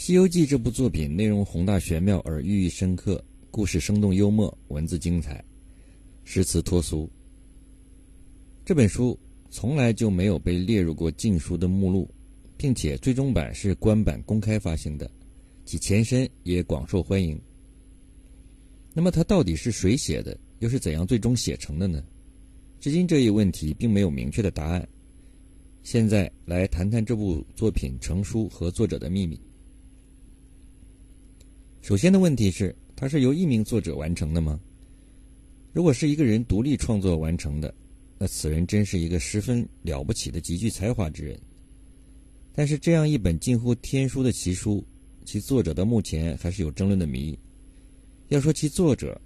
西游记》这部作品内容宏大玄妙而寓意深刻，故事生动幽默，文字精彩，诗词脱俗。这本书从来就没有被列入过禁书的目录，并且最终版是官版公开发行的，其前身也广受欢迎。那么，它到底是谁写的，又是怎样最终写成的呢？至今这一问题并没有明确的答案。现在来谈谈这部作品成书和作者的秘密。首先的问题是，它是由一名作者完成的吗？如果是一个人独立创作完成的，那此人真是一个十分了不起的、极具才华之人。但是，这样一本近乎天书的奇书，其作者到目前还是有争论的谜。要说其作者，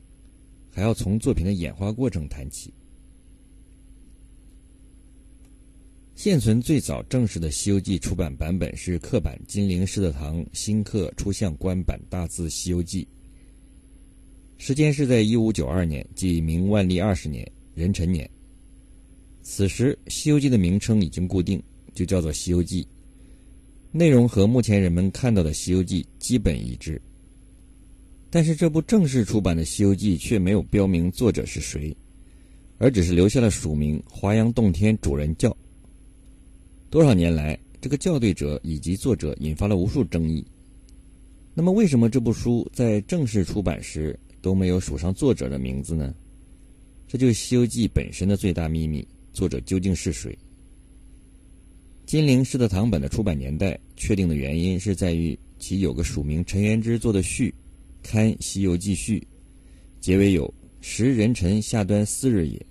还要从作品的演化过程谈起。现存最早正式的《西游记》出版版本是刻版金陵师德堂新刻出相官版大字《西游记》，时间是在一五九二年，即明万历二十年壬辰年。此时，《西游记》的名称已经固定，就叫做《西游记》，内容和目前人们看到的《西游记》基本一致。但是，这部正式出版的《西游记》却没有标明作者是谁，而只是留下了署名“华阳洞天主人教”。多少年来，这个校对者以及作者引发了无数争议。那么，为什么这部书在正式出版时都没有署上作者的名字呢？这就是《西游记》本身的最大秘密：作者究竟是谁？金陵师德堂本的出版年代确定的原因是在于其有个署名陈元之做的序，《刊西游记序》，结尾有“时壬辰下端四日也”。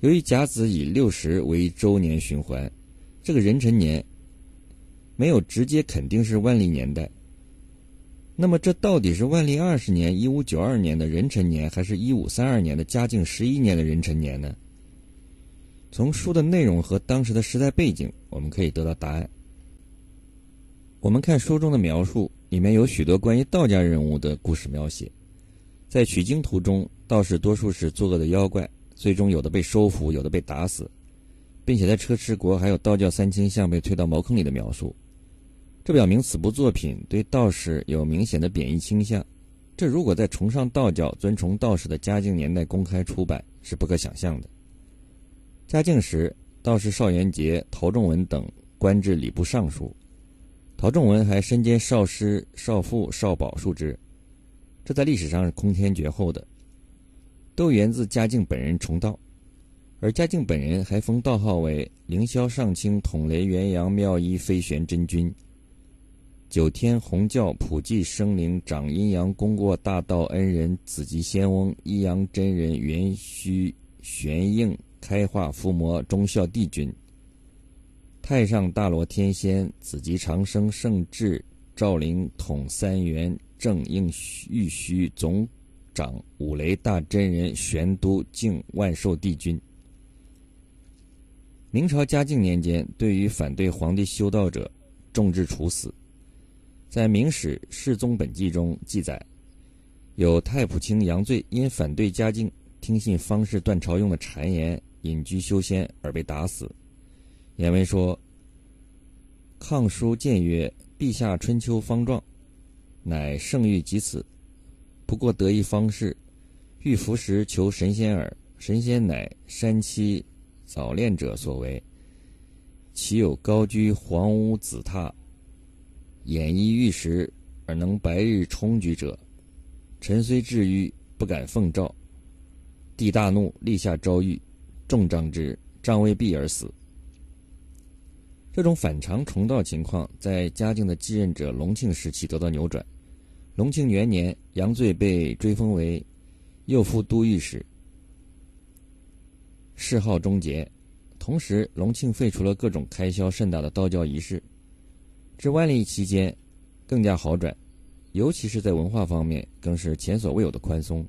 由于甲子以六十为周年循环。这个壬辰年没有直接肯定是万历年代，那么这到底是万历二十年（一五九二年）的壬辰年，还是一五三二年的嘉靖十一年的壬辰年呢？从书的内容和当时的时代背景，我们可以得到答案。我们看书中的描述，里面有许多关于道家人物的故事描写。在取经途中，道士多数是作恶的妖怪，最终有的被收服，有的被打死。并且在车迟国还有道教三清像被推到茅坑里的描述，这表明此部作品对道士有明显的贬义倾向。这如果在崇尚道教、尊崇道士的嘉靖年代公开出版，是不可想象的。嘉靖时，道士邵元节、陶仲文等官至礼部尚书，陶仲文还身兼少师、少傅、少保数职，这在历史上是空前绝后的，都源自嘉靖本人崇道。而嘉靖本人还封道号为凌霄上清统雷元阳妙一飞玄真君，九天弘教普济生灵长阴阳功过大道恩人紫极仙翁一阳真人元虚玄应开化伏魔忠孝帝君，太上大罗天仙紫极长生圣智赵灵统三元正应玉虚总长五雷大真人玄都敬万寿帝君。明朝嘉靖年间，对于反对皇帝修道者，重治处死。在《明史世宗本纪》中记载，有太仆卿杨罪因反对嘉靖，听信方士段朝用的谗言，隐居修仙而被打死。言文说：“抗书谏曰：‘陛下春秋方壮，乃圣谕及此，不过得一方士，欲服食求神仙耳。神仙乃山妻。’”早恋者所为，岂有高居黄屋紫榻，掩衣玉食而能白日充举者？臣虽至于不敢奉诏。帝大怒，立下诏谕，重杖之，杖未毕而死。这种反常重道情况，在嘉靖的继任者隆庆时期得到扭转。隆庆元年，杨罪被追封为右副都御史。谥号终结，同时隆庆废除了各种开销甚大的道教仪式。至万历期间，更加好转，尤其是在文化方面，更是前所未有的宽松。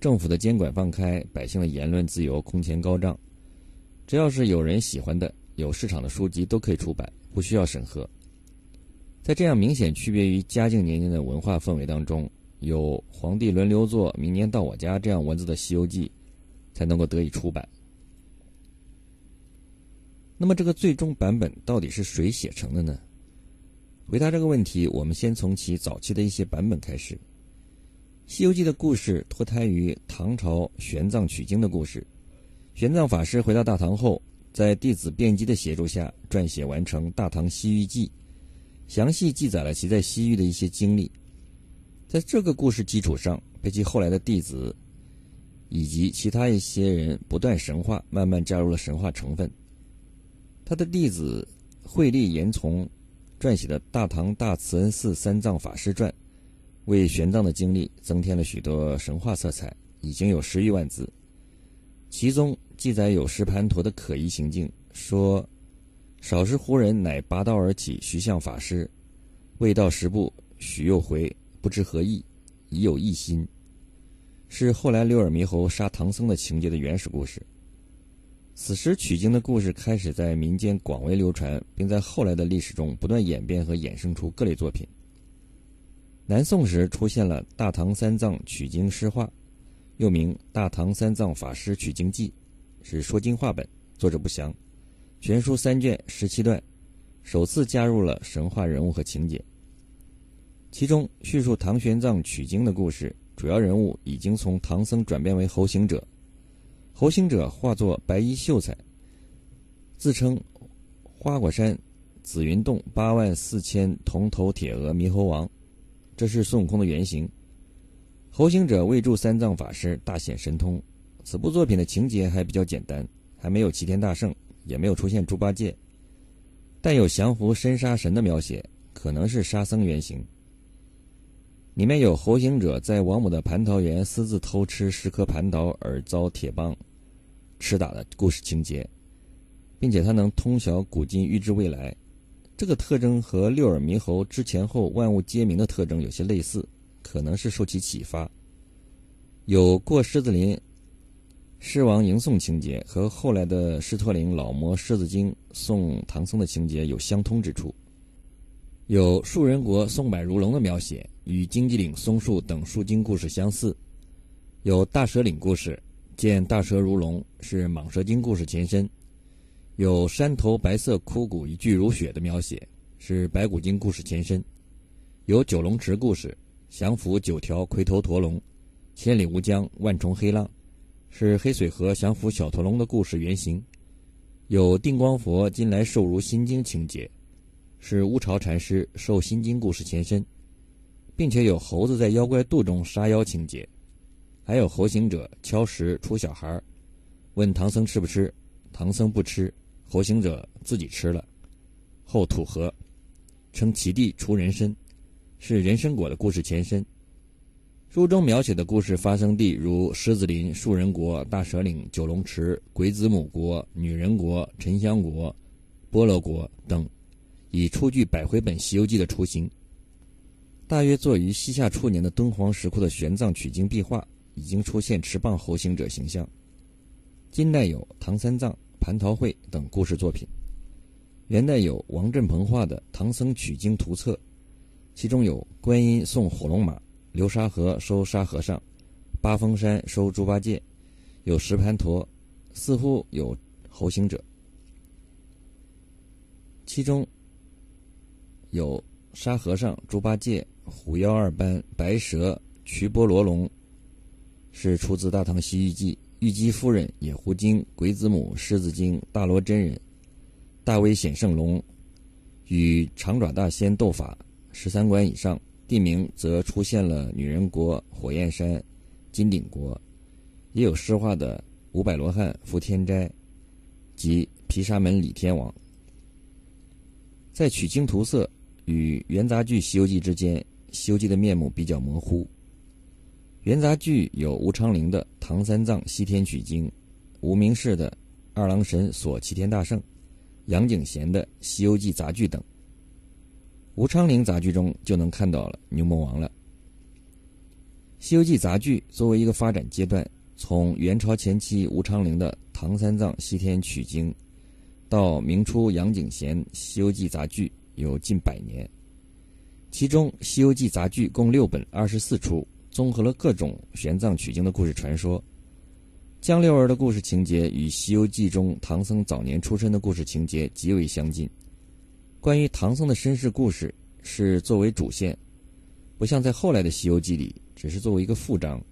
政府的监管放开，百姓的言论自由空前高涨。只要是有人喜欢的、有市场的书籍，都可以出版，不需要审核。在这样明显区别于嘉靖年间的文化氛围当中，有皇帝轮流做“明年到我家”这样文字的《西游记》，才能够得以出版。那么，这个最终版本到底是谁写成的呢？回答这个问题，我们先从其早期的一些版本开始。《西游记》的故事脱胎于唐朝玄奘取经的故事。玄奘法师回到大唐后，在弟子辩机的协助下，撰写完成《大唐西域记》，详细记载了其在西域的一些经历。在这个故事基础上，被其后来的弟子以及其他一些人不断神话，慢慢加入了神话成分。他的弟子惠立严从撰写的《大唐大慈恩寺三藏法师传》。为玄奘的经历增添了许多神话色彩，已经有十余万字。其中记载有石盘陀的可疑行径，说：“少时胡人乃拔刀而起，徐向法师，未到十步，许又回，不知何意，已有异心。”是后来六耳猕猴杀唐僧的情节的原始故事。此时取经的故事开始在民间广为流传，并在后来的历史中不断演变和衍生出各类作品。南宋时出现了《大唐三藏取经诗画》，又名《大唐三藏法师取经记》，是说经话本，作者不详。全书三卷十七段，首次加入了神话人物和情节。其中叙述唐玄奘取经的故事，主要人物已经从唐僧转变为猴行者。猴行者化作白衣秀才，自称花果山紫云洞八万四千铜头铁额猕猴王。这是孙悟空的原型。猴行者为助三藏法师大显神通。此部作品的情节还比较简单，还没有齐天大圣，也没有出现猪八戒，但有降服深沙神的描写，可能是沙僧原型。里面有猴行者在王母的蟠桃园私自偷吃十颗蟠桃而遭铁棒吃打的故事情节，并且他能通晓古今，预知未来。这个特征和六耳猕猴之前后万物皆明的特征有些类似，可能是受其启发。有过狮子林狮王迎送情节和后来的狮驼岭老魔狮子精送唐僧的情节有相通之处。有树人国松柏如龙的描写，与荆棘岭松树等树精故事相似。有大蛇岭故事，见大蛇如龙是蟒蛇精故事前身。有山头白色枯骨一具如雪的描写，是白骨精故事前身；有九龙池故事，降服九条魁头驼龙，千里无疆万重黑浪，是黑水河降服小驼龙的故事原型；有定光佛今来受如心经情节，是乌巢禅师受心经故事前身，并且有猴子在妖怪肚中杀妖情节，还有猴行者敲石出小孩，问唐僧吃不吃，唐僧不吃。猴行者自己吃了，后吐河，称其地出人参，是人参果的故事前身。书中描写的故事发生地如狮子林、树人国、大蛇岭、九龙池、鬼子母国、女人国、沉香国、波罗国等，已初具百回本《西游记》的雏形。大约作于西夏初年的敦煌石窟的玄奘取经壁画，已经出现持棒猴行者形象。金代有唐三藏。蟠桃会等故事作品，元代有王振鹏画的《唐僧取经图册》，其中有观音送火龙马、流沙河收沙和尚、八峰山收猪八戒，有石盘陀，似乎有猴行者。其中有沙和尚、猪八戒、虎妖二班、白蛇、瞿波罗龙，是出自《大唐西域记》。玉姬夫人、野狐精、鬼子母、狮子精、大罗真人、大威显圣龙，与长爪大仙斗法，十三关以上，地名则出现了女人国、火焰山、金顶国，也有诗画的五百罗汉、伏天斋及毗沙门李天王。在取经图色与元杂剧《西游记》之间，《西游记》的面目比较模糊。元杂剧有吴昌龄的《唐三藏西天取经》，无名氏的《二郎神锁齐天大圣》，杨景贤的《西游记杂剧》等。吴昌龄杂剧中就能看到了牛魔王了。《西游记杂剧》作为一个发展阶段，从元朝前期吴昌龄的《唐三藏西天取经》，到明初杨景贤《西游记杂剧》，有近百年。其中，《西游记杂剧》共六本，二十四出。综合了各种玄奘取经的故事传说，江六儿的故事情节与《西游记》中唐僧早年出身的故事情节极为相近。关于唐僧的身世故事，是作为主线，不像在后来的《西游记》里只是作为一个副章。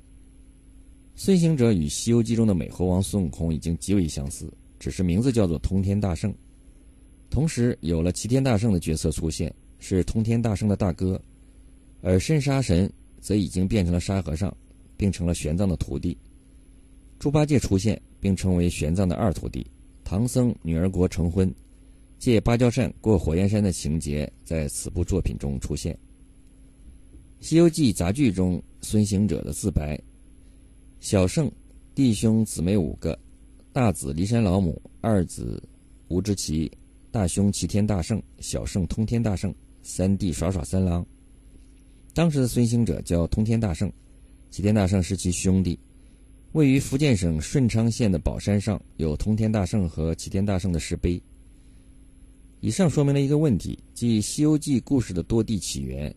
孙行者与《西游记》中的美猴王孙悟空已经极为相似，只是名字叫做通天大圣。同时，有了齐天大圣的角色出现，是通天大圣的大哥，而申沙神则已经变成了沙和尚，并成了玄奘的徒弟。猪八戒出现，并成为玄奘的二徒弟。唐僧女儿国成婚，借芭蕉扇过火焰山的情节在此部作品中出现。《西游记》杂剧中，孙行者的自白。小圣，弟兄姊妹五个，大子骊山老母，二子吴志奇，大兄齐天大圣，小圣通天大圣，三弟耍耍三郎。当时的孙行者叫通天大圣，齐天大圣是其兄弟。位于福建省顺昌县的宝山上有通天大圣和齐天大圣的石碑。以上说明了一个问题，即《西游记》故事的多地起源。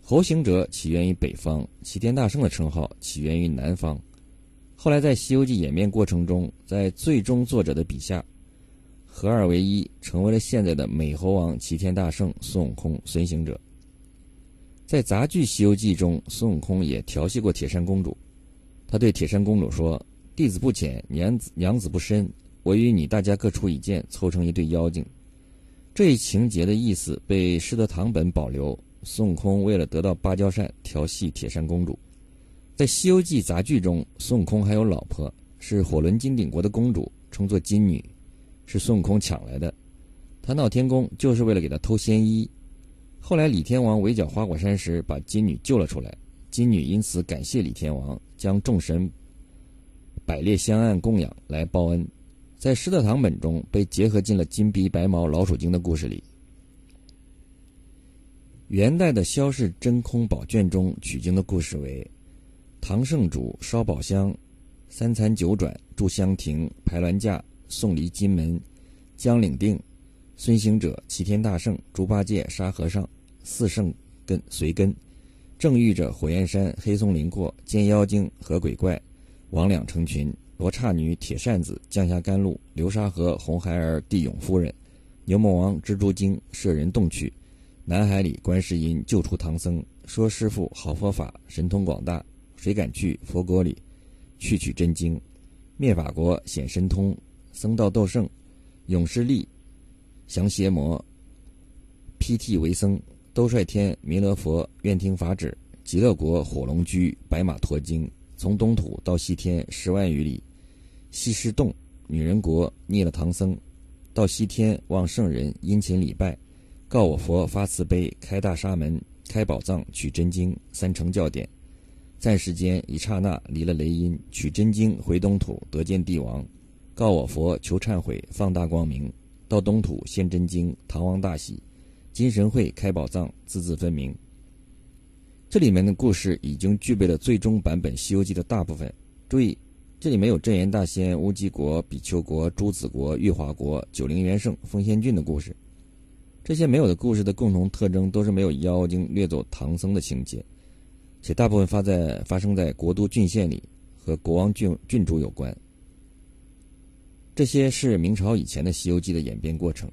猴行者起源于北方，齐天大圣的称号起源于南方。后来在《西游记》演变过程中，在最终作者的笔下，合二为一，成为了现在的美猴王、齐天大圣、孙悟空、孙行者。在杂剧《西游记》中，孙悟空也调戏过铁扇公主。他对铁扇公主说：“弟子不浅，娘子娘子不深，我与你大家各出一件，凑成一对妖精。”这一情节的意思被师德堂本保留。孙悟空为了得到芭蕉扇，调戏铁扇公主。在《西游记》杂剧中，孙悟空还有老婆，是火轮金顶国的公主，称作金女，是孙悟空抢来的。他闹天宫就是为了给他偷仙衣。后来李天王围剿花果山时，把金女救了出来。金女因此感谢李天王，将众神摆列香案供养来报恩。在师德堂本中被结合进了金鼻白毛老鼠精的故事里。元代的《萧氏真空宝卷》中取经的故事为：唐圣主烧宝香，三餐九转，住香亭，排銮驾，送离金门，将领定，孙行者、齐天大圣、猪八戒、沙和尚四圣跟随跟，正遇着火焰山黑松林过，见妖精和鬼怪，魍魉成群，罗刹女铁扇子降下甘露，流沙河红孩儿地涌夫人，牛魔王蜘蛛精摄人洞去。南海里，观世音救出唐僧，说：“师傅好佛法，神通广大，谁敢去佛国里去取真经？”灭法国显神通，僧道斗圣，勇士力降邪魔，披剃为僧，兜率天弥勒佛愿听法旨。极乐国火龙居白马驮经，从东土到西天十万余里。西施洞女人国逆了唐僧，到西天望圣人殷勤礼拜。告我佛发慈悲，开大沙门，开宝藏，取真经，三乘教典。暂时间一刹那离了雷音，取真经回东土，得见帝王。告我佛求忏悔，放大光明，到东土现真经，唐王大喜，金神会开宝藏，字字分明。这里面的故事已经具备了最终版本《西游记》的大部分。注意，这里没有镇元大仙、乌鸡国、比丘国、朱子国、玉华国、九灵元圣、奉仙郡的故事。这些没有的故事的共同特征都是没有妖精掠走唐僧的情节，且大部分发在发生在国都郡县里，和国王郡郡主有关。这些是明朝以前的《西游记》的演变过程，